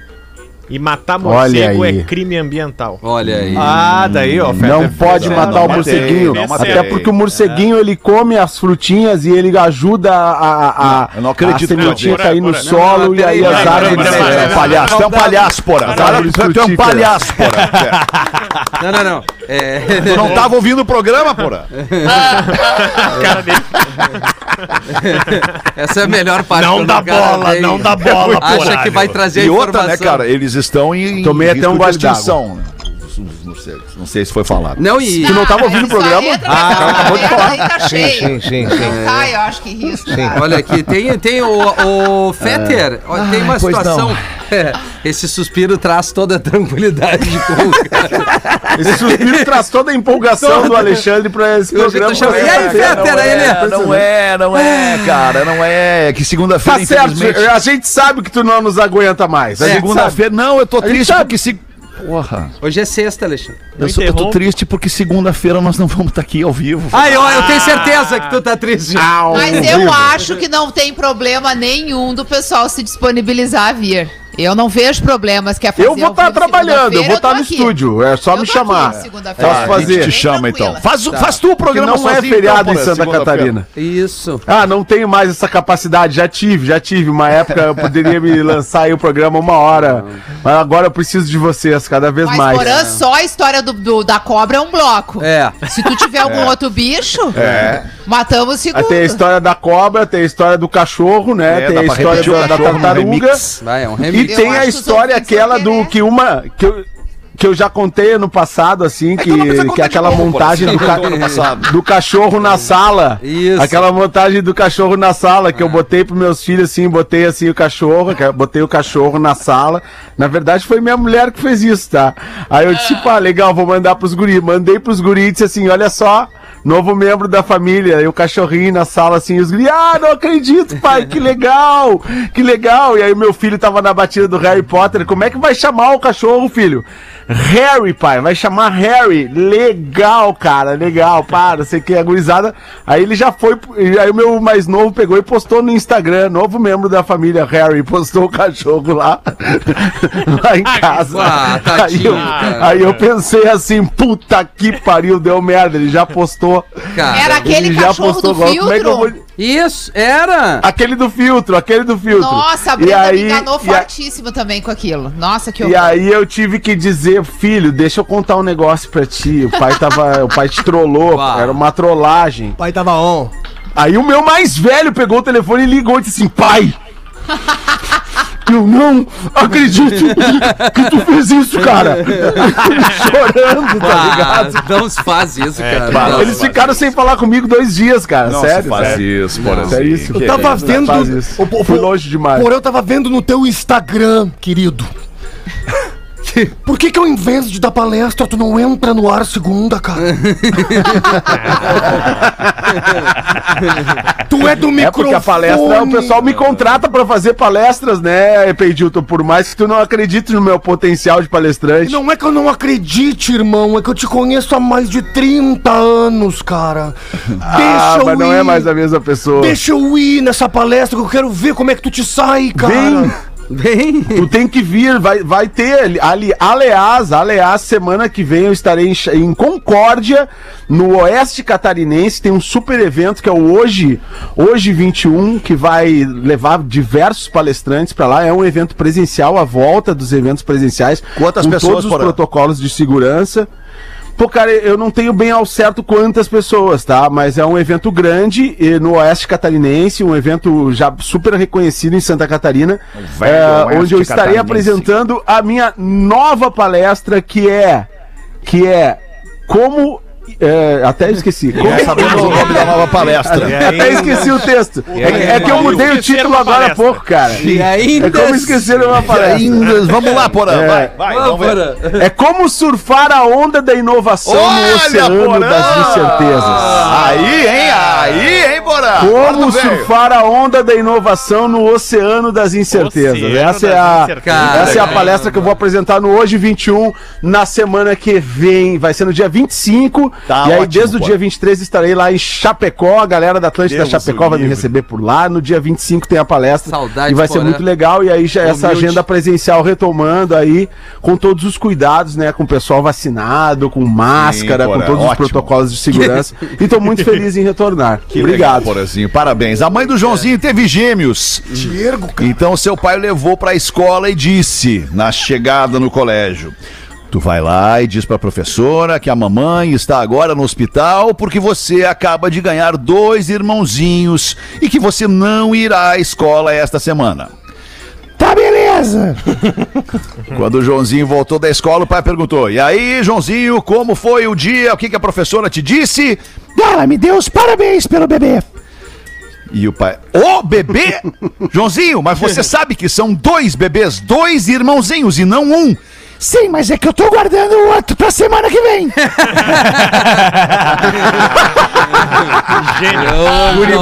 E matar Olha morcego aí. é crime ambiental. Olha aí. Ah, daí, ó. Não Fetter pode matar o é, morceguinho, até porque o morceguinho ele come as frutinhas e ele ajuda a, a, a, Eu não acredito, a sementinha não, cair no solo não, e aí as árvores... É, peraí, palhaço, é um palhaço, porra. Tu é um palhaço, porra. Não, não, não. É. Tu não tava ouvindo o programa, porra? Cara dele. Essa é a melhor parte. Não dá bola, não dá bola, Acha porra. que vai trazer E outra, né, cara? Eles estão em. em Tomei até risco um de gole d'água. extinção, morcegos. Não sei se foi falado. Não, e. Tu não tava ouvindo o programa? Ah, acabou de falar. tá cheia. Sim, sim, eu acho que risco, cara. Olha aqui, tem, tem o, o Fetter, ó, tem uma pois situação. É, esse suspiro traz toda a tranquilidade cara. Esse suspiro traz toda a empolgação do Alexandre pra esse programa. chamando- E aí, Fetter, aí, é, né? não é, não é, cara, não é. Que segunda-feira, Tá certo, a gente sabe que tu não nos aguenta mais. Sabe. Segunda-feira, não, eu tô triste sabe. porque se. Porra, Hoje é sexta, Alexandre. eu, sou- eu tô triste porque segunda-feira nós não vamos estar aqui ao vivo. Ai, ó, eu tenho certeza que tu tá triste. Mas eu acho que não tem problema nenhum do pessoal se disponibilizar a vir. Eu não vejo problemas que é fazer Eu vou estar vivo trabalhando, eu vou estar tô no aqui. estúdio. É só Eu me chamar. aqui. Posso a fazer. gente te chama então. Faz, faz tu o programa não é sozinho, feriado então, em porra, Santa. Catarina. Isso. Ah, não tenho mais essa capacidade. Já tive, já tive. Uma época eu poderia me lançar aí o programa uma hora. Mas agora eu preciso de vocês cada vez Mas, mais. Porã, só a história do, do- da cobra é um bloco. É. Se tu tiver algum outro bicho, matamos o segundo. tem a história da cobra, tem a história do cachorro, né? É, tem a história da, tartaruga. Vai, é um remix. Eu tem a que história aquela do que uma. Que eu, que eu já contei ano passado, assim, que, precisa que contar é aquela novo, montagem do, ca- do cachorro na sala. Isso. Aquela montagem do cachorro na sala, que eu botei pros meus filhos, assim, botei assim o cachorro, que- botei o cachorro na sala. Na verdade, foi minha mulher que fez isso, tá? Aí eu disse, pá, legal, vou mandar pros guris. Mandei pros guris e disse assim, olha só. Novo membro da família, e o cachorrinho na sala assim, os guris, ah, não acredito, pai, que legal, que legal. E aí meu filho tava na batida do Harry Potter, como é que vai chamar o cachorro, filho? Harry, pai, vai chamar Harry. Legal, cara, legal, para, sei que é gurizada. Aí ele já foi, aí o meu mais novo pegou e postou no Instagram, novo membro da família, Harry, postou o cachorro lá, lá em casa. Ah, aí, eu, aí eu pensei assim, puta que pariu, deu merda, ele já postou. Cara, Era aquele cachorro postou do agora, como é que eu filtro. vou... Isso, era. Aquele do filtro, aquele do filtro. Nossa, a E Brenda aí- me enganou e a- fortíssimo também com aquilo. Nossa, que E horror. aí eu tive que dizer, filho, deixa eu contar um negócio pra ti. O pai tava. o pai te trollou, Uau. era uma trollagem. pai tava on. Aí o meu mais velho pegou o telefone e ligou e disse assim, pai! Eu não acredito que tu fez isso, cara! Chorando, tá Ah, ligado? não se faz isso, cara. para. Não. Eles ficaram sem falar comigo dois dias, cara. Não sério. se faz sério. isso, porra. É isso. Que Eu tava isso, vendo. faz isso. O- o- Fui longe demais. Porém, eu tava vendo no teu Instagram, querido. Por que que ao invés de dar palestra, tu não entra no ar segunda, cara? tu é do microfone. É porque a palestra, o pessoal me contrata pra fazer palestras, né, Peidilton? Por mais que tu não acredite no meu potencial de palestrante. Não é que eu não acredite, irmão, é que eu te conheço há mais de 30 anos, cara. ah, mas não é mais a mesma pessoa. Deixa eu ir nessa palestra que eu quero ver como é que tu te sai, cara. Vem. Bem. Tu tem que vir, vai, vai ter ali, ali. Aliás, aliás, semana que vem eu estarei em, em Concórdia, no Oeste Catarinense. Tem um super evento que é o Hoje, Hoje 21, que vai levar diversos palestrantes pra lá. É um evento presencial, a volta dos eventos presenciais. Quantas com pessoas, todos os protocolos de segurança. Pô, cara, eu não tenho bem ao certo quantas pessoas, tá? Mas é um evento grande e no Oeste Catarinense, um evento já super reconhecido em Santa Catarina, é, onde eu estarei apresentando a minha nova palestra que é que é como é, até esqueci. Como, Já sabemos o nome da nova palestra. até esqueci o texto. É, que- é que eu mudei o título agora há pouco, cara. E ainda. É como esquecer uma palestra. Vamos lá, Porã, É. vai, vai. Vamos. Porã. É como surfar a onda da inovação Olha, no oceano Porã! das incertezas. Aí, hein? Aí, hein, Porã? Como surfar a onda da inovação no oceano das incertezas. Oceano essa é das a, incertezas. essa é a palestra que eu vou apresentar no Hoje 21, na semana que vem. Vai ser no dia 25. Tá e aí, ótimo, desde o dia 23, estarei lá em Chapecó. A galera da Atlântida Deus Chapecó vai me livre. receber por lá. No dia 25 tem a palestra. Saudade, E vai ser muito legal. E aí, já essa Humilde. agenda presencial retomando aí, com todos os cuidados, né? Com o pessoal vacinado, com máscara, com Porã, todos os ótimo. protocolos de segurança. e tô muito feliz em retornar. Que Obrigado. legal, Porazinho. Parabéns. A mãe do Joãozinho teve gêmeos. Te ergo, cara. Então seu pai o levou pra escola e disse, na chegada no colégio: Tu vai lá e diz pra professora que a mamãe está agora no hospital porque você acaba de ganhar dois irmãozinhos e que você não irá à escola esta semana. Tá beleza. Quando o Joãozinho voltou da escola, o pai perguntou: E aí, Joãozinho, como foi o dia? O que, que a professora te disse? Ela me deu os parabéns pelo bebê. E o pai, ô bebê? Joãozinho, mas você sabe que são dois bebês, dois irmãozinhos e não um. Sim, mas é que eu tô guardando o outro pra semana que vem. Hein?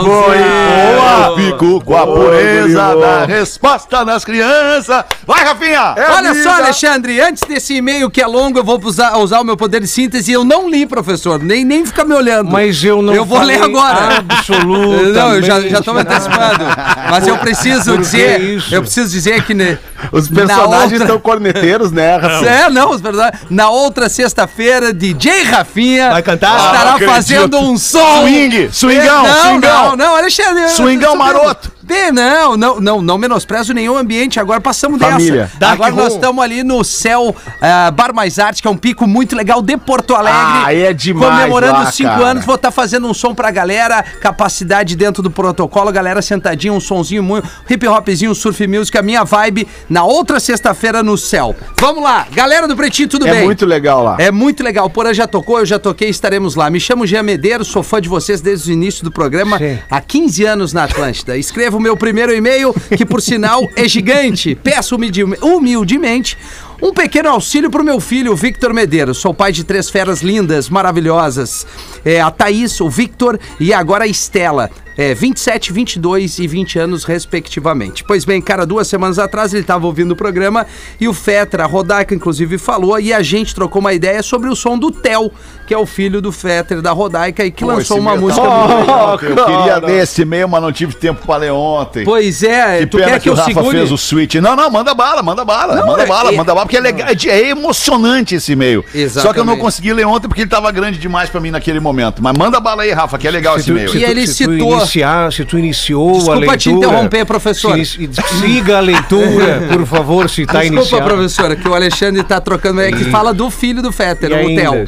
Boa, fico com a pureza da resposta das crianças. Vai, Rafinha! Olha só, Alexandre, antes desse e-mail que é longo, eu vou usar, usar o meu poder de síntese. Eu não li, professor, nem, nem fica me olhando. Mas eu não Eu vou ler agora. absolutamente Não, eu já, já tô me antecipando. Mas eu preciso Por dizer. isso? Eu preciso dizer que. né, Os na personagens outra- estão corneteiros, né, Rafa? É, não, os personagens- Na outra sexta-feira, DJ Rafinha Vai cantar? estará Ah, fazendo um som. Swing, swingão, não, swingão. Não, não, Alexandre. Swingão maroto. Bem, não, não, não, não menosprezo nenhum ambiente. Agora passamos Família. dessa. Dark Agora nós room. estamos ali no céu ah, Bar Mais Arte, que é um pico muito legal de Porto Alegre. Ah, é demais Comemorando lá, os cinco cara. anos, vou estar fazendo um som pra galera, capacidade dentro do protocolo, galera sentadinha, um sonzinho muito, hip hopzinho, surf music, a minha vibe na outra sexta-feira no céu. Vamos lá, galera do Pretinho, tudo É bem? muito legal lá. É muito legal. Porã já tocou, eu já toquei, estaremos lá. Me chamo Jean Medeiros, sou fã de vocês desde o início do programa, Sim. há 15 anos na Atlântida. Escrevo o meu primeiro e-mail, que por sinal é gigante. Peço humilde- humildemente um pequeno auxílio pro meu filho, o Victor Medeiros. Sou pai de três feras lindas, maravilhosas. É, a Thaís, o Victor e agora a Estela. É, 27, 22 e 20 anos, respectivamente. Pois bem, cara, duas semanas atrás ele estava ouvindo o programa e o Fetra, a Rodaica, inclusive, falou e a gente trocou uma ideia sobre o som do Theo, que é o filho do Fetra da Rodaica e que lançou uma música muito legal. Eu queria ler esse e-mail, mas não tive tempo pra ler ontem. Pois é, Que tu pena quer que, que o Rafa segure? fez o switch. Não, não, manda bala, manda bala, Não, manda é- bala, é- manda bala, porque é legal, é, é emocionante esse e-mail. Só que eu não consegui ler ontem porque ele tava grande demais pra mim naquele momento. Mas manda bala aí, Rafa, que é legal esse e-mail. E ele se tu citou- iniciar, se tu iniciou Desculpa a leitura... te interromper, professor. se siga a leitura, por favor, se tá Desculpa, iniciando. professora, que o Alexandre tá trocando. É que fala do filho do Fetter, E o? Theo.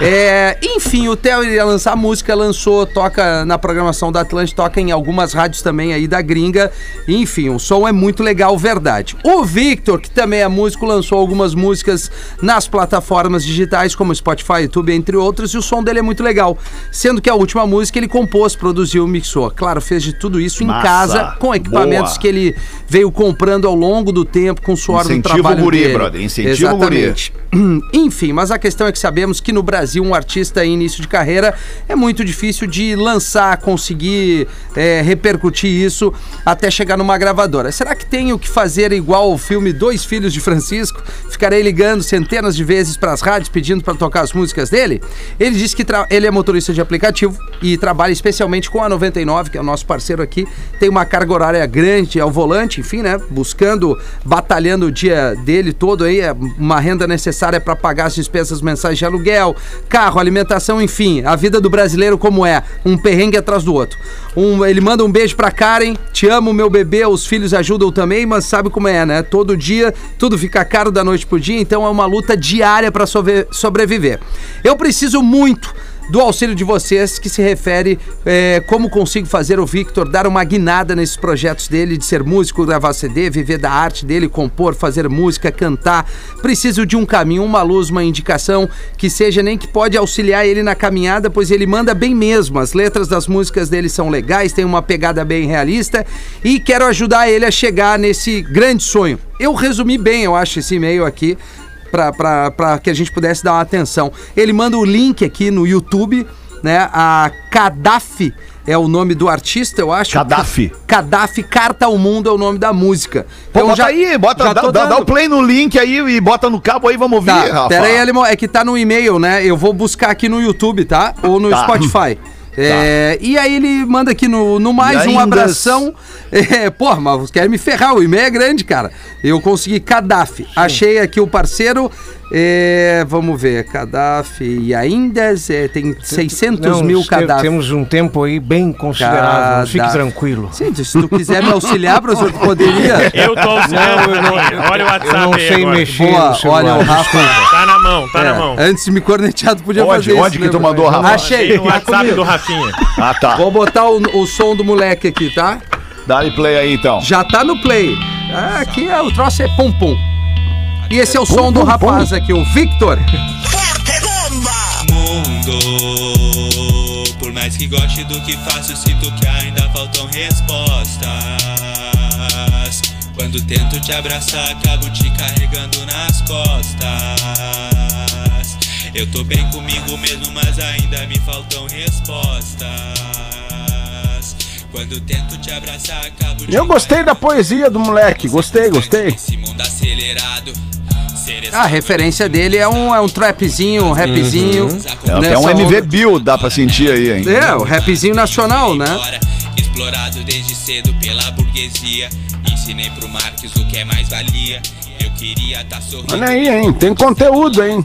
É, enfim, o Theo iria lançar música, lançou, toca na programação da Atlântica, toca em algumas rádios também aí da gringa. Enfim, o som é muito legal, verdade. O Victor, que também é músico, lançou algumas músicas nas plataformas digitais como Spotify, YouTube, entre outras, e o som dele é muito legal. Sendo que a última música ele compôs, produziu, mixou. Claro, fez de tudo isso em Massa. casa, com equipamentos Boa. que ele veio comprando ao longo do tempo, com o suor do Incentiva trabalho o guri, dele. brother, incentiva o guri. Exatamente. Enfim, mas a questão é que sabemos que no Brasil um artista em início de carreira é muito difícil de lançar, conseguir é, repercutir isso até chegar numa gravadora. Será que tenho que fazer igual o filme Dois Filhos de Francisco? Ficarei ligando centenas de vezes para as rádios pedindo para tocar as músicas dele? Ele disse que ele é motorista de aplicativo e trabalha especialmente com a 99, que é o nosso parceiro aqui. Tem uma carga horária grande ao volante, enfim, né? Buscando, batalhando o dia dele todo aí, é uma renda necessária para pagar as despesas mensais de aluguel, carro, alimentação, enfim, a vida do brasileiro como é, um perrengue atrás do outro. Um, ele manda um beijo pra Karen, te amo, meu bebê, os filhos ajudam também, mas sabe como é, né? Todo dia, tudo fica caro da noite pro dia, então é uma luta diária para sobreviver. Eu preciso muito do auxílio de vocês, que se refere é, como consigo fazer o Victor dar uma guinada nesses projetos dele, de ser músico, gravar CD, viver da arte dele, compor, fazer música, cantar. Preciso de um caminho, uma luz, uma indicação que seja nem que pode auxiliar ele na caminhada, pois ele manda bem mesmo. As letras das músicas dele são legais, tem uma pegada bem realista e quero ajudar ele a chegar nesse grande sonho. Eu resumi bem, eu acho, esse e-mail aqui para que a gente pudesse dar uma atenção. Ele manda o link aqui no YouTube, né? A Gaddafi é o nome do artista, eu acho. Gaddafi. Gaddafi, Carta ao Mundo é o nome da música. Pô, bota aí, bota, já dá, dá- dá o play no link aí e bota no cabo aí, vamos ouvir, Tá, Rafa. pera aí, Alemão, é que tá no e-mail, né? Eu vou buscar aqui no YouTube, tá? Ou no Tá. Spotify. É, E aí ele manda aqui no, no mais um abração. É, porra, mas querem me ferrar, o e-mail é grande, cara. Eu consegui Gaddafi. Achei aqui o parceiro. É, vamos ver, Gaddafi e ainda é, tem 600 Não, mil Gaddafi. Temos um tempo aí bem considerável. Fique Gaddafi. tranquilo. Sim, se tu quiser me auxiliar, professor, tu poderia. Eu tô auxiliando. Não, eu não- Olha o WhatsApp Eu não aí sei agora. mexer Boa, olha, o Rafa. Tá na mão, tá É, na mão. Antes de me cornetear, tu podia Onde? fazer isso. Onde que né, tu mandou? Rafa? Achei. No WhatsApp do Rafinha. Ah, tá. Vou botar o, o som do moleque aqui, tá? Dá-lhe play aí, então. Já tá no play. Ah, aqui é, o troço é pum pum. E esse é o som do rapaz aqui, o Victor. mundo. Por mais que goste do que faço, sinto que ainda faltam respostas. Quando tento te abraçar, acabo te carregando nas costas. Eu tô bem comigo mesmo, mas ainda me faltam respostas. Quando tento te abraçar, acabo te Eu gostei da poesia do moleque, gostei, gostei. Esse mundo acelerado. A referência dele é um, é um trapzinho, um rapzinho. É, até um nessa MV. Bill dá pra sentir aí, hein? É, o rapzinho nacional, né? Explorado desde cedo pela burguesia. Ensinei pro Marques o que é mais valia. Eu queria tá sorrindo. Olha aí, hein? Tem conteúdo, hein?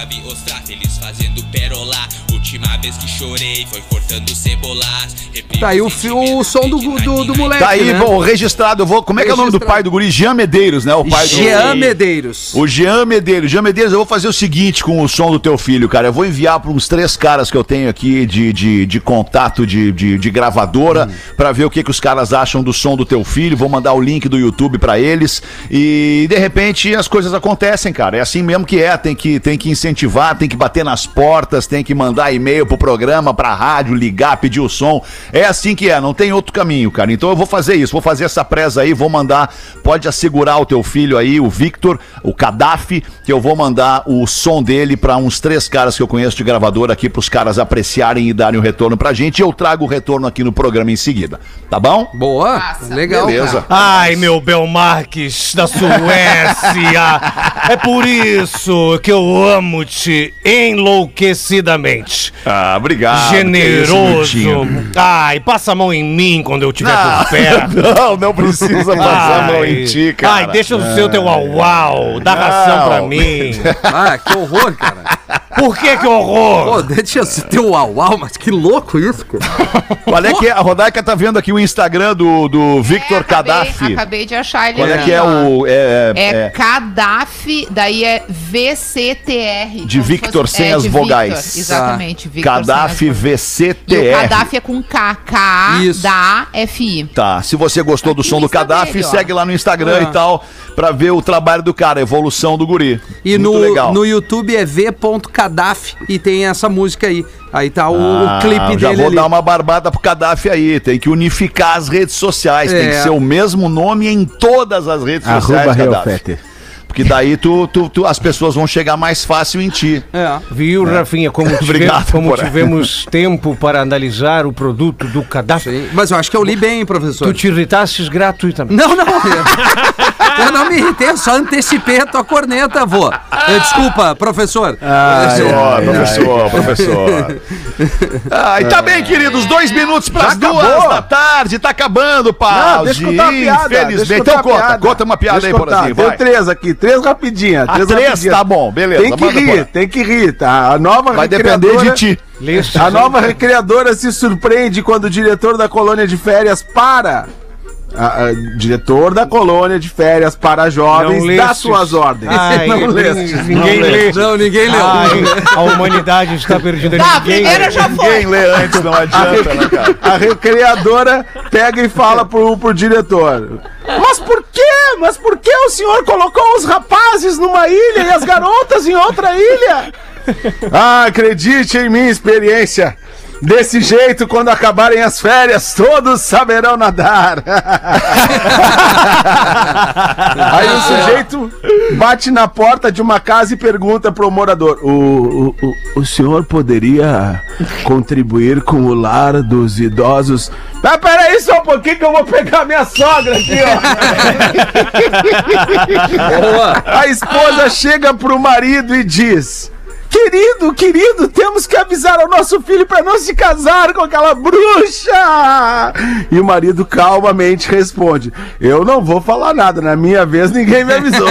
Nunca vi ostrar feliz fazendo perolar. Última vez que chorei foi cortando cebolas. Tá aí o, o som do, do, do moleque. Tá aí, né? bom, registrado. Eu vou, como é que é o nome do pai do guri? Jean Medeiros, né? O pai do... Jean Medeiros. O Jean Medeiros. Jean Medeiros, eu vou fazer o seguinte com o som do teu filho, cara. Eu vou enviar para uns três caras que eu tenho aqui de, de, de contato de, de, de gravadora pra ver o que, que os caras acham do som do teu filho. Vou mandar o link do YouTube pra eles. E de repente as coisas acontecem, cara. É assim mesmo que é. Tem que, tem que incentivar, tem que bater nas portas, tem que mandar e-mail pro programa, pra rádio, ligar, pedir o som. É assim que é, não tem outro caminho, cara. Então eu vou fazer isso, vou fazer essa presa aí, vou mandar. Pode assegurar o teu filho aí, o Victor, o Gaddafi, que eu vou mandar o som dele pra uns três caras que eu conheço de gravador aqui, pros caras apreciarem e darem o retorno pra gente. E eu trago o retorno aqui no programa em seguida. Tá bom? Boa, Massa. legal. Beleza. cara. Ai, meu Belmarques da Suécia. é por isso que eu amo-te enlouquecidamente. Ah, obrigado. Generoso. Isso, Miltinho. Ai, passa a mão em mim quando eu estiver por perto. Não, não precisa passar a mão em ti, cara. Ai, deixa o teu au-au. Dá ração pra Não. mim. Ah, que horror, cara. Por que que horror? Pô, deixa eu ser teu uau, uau, mas que louco isso, cara. Qual é que é? A Rodaica tá vendo aqui o Instagram do, do Victor É, acabei- Gaddafi. Acabei de achar ele Qual é aqui, que é o. É, É, é- Gaddafi, daí é VCTR. De Victor, fosse- sem é, as de vogais. Victor, exatamente, Victor. Gaddafi. E o VCTR. Gaddafi é com K, K Isso. da AFI. Tá, se você gostou do Aqui som do Gaddafi, dele, segue lá no Instagram É. e tal, pra ver o trabalho do cara, a evolução do guri. E Muito no, legal. no YouTube é v.cadaf e tem essa música aí. Aí tá o, Ah, o clipe já dele vou ali. dar uma barbada pro Gaddafi aí. Tem que unificar as redes sociais. Tem É. que ser o mesmo nome em todas as redes sociais, Arroba. Porque daí tu, tu, tu- as pessoas vão chegar mais fácil em ti. É. Viu, Rafinha, como, tive- Obrigado, como tivemos tempo para analisar o produto do cadastro. Sim. Mas eu acho que eu li bem, professor. Tu te irritasses gratuitamente. Não, não. Eu, eu não me irritei, eu só antecipei a tua corneta, vô. Eh, Desculpa, professor. Professor, professor, professor. Ah, e tá bem, queridos. Dois minutos pras Já duas acabou? da tarde. Tá acabando, Não, Paulo. deixa eu contar uma piada. deixa eu Infelizmente. contar Então uma conta, piada. conta uma piada Deixa aí, contar. Porazinho. Tem Vai. três aqui, três rapidinhas. Ah, Três, três? rapidinhas. Tá bom, beleza, Tem que rir, tem que rir, tá? A nova Vai depender recreadora- de ti. A nova recreadora se surpreende quando o diretor da colônia de férias para. A- a- diretor da colônia de férias para jovens Não dá suas ordens. Ai, não ninguém, ninguém lê. Não, ninguém leu. Ai, a humanidade está perdida. Tá, a ninguém primeira lê. já foi. Ninguém lê antes, não adianta, né, cara? A recreadora pega e fala pro, pro diretor. Mas por quê? Mas por que o senhor colocou os rapazes numa ilha e as garotas em outra ilha? Ah, acredite em minha experiência. Desse jeito, quando acabarem as férias, todos saberão nadar. Aí o sujeito bate na porta de uma casa e pergunta pro morador: O, o, o, o senhor poderia contribuir com o lar dos idosos? Ah, peraí só um pouquinho que eu vou pegar minha sogra aqui, ó. A esposa chega pro marido e diz. Querido, querido, temos que avisar ao nosso filho para não se casar com aquela bruxa. E o marido calmamente responde: Eu não vou falar nada, na minha vez ninguém me avisou.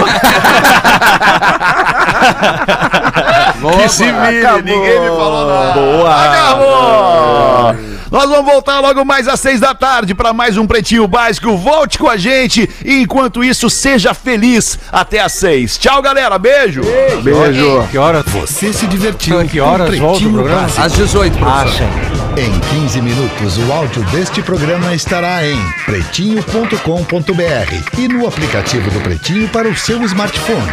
que se vire, acabou. ninguém me falou nada. Boa. Acabou. Nós vamos voltar logo mais às seis da tarde para mais um Pretinho Básico. Volte com a gente e enquanto isso, seja feliz até às seis. Tchau, galera. Beijo. Beijo. Que horas? Você se divertiu Que horas com volta o Pretinho programa? Básico. Às 18, Ah, professor. Em 15 minutos, o áudio deste programa estará em pretinho.com.br e no aplicativo do Pretinho para o seu smartphone.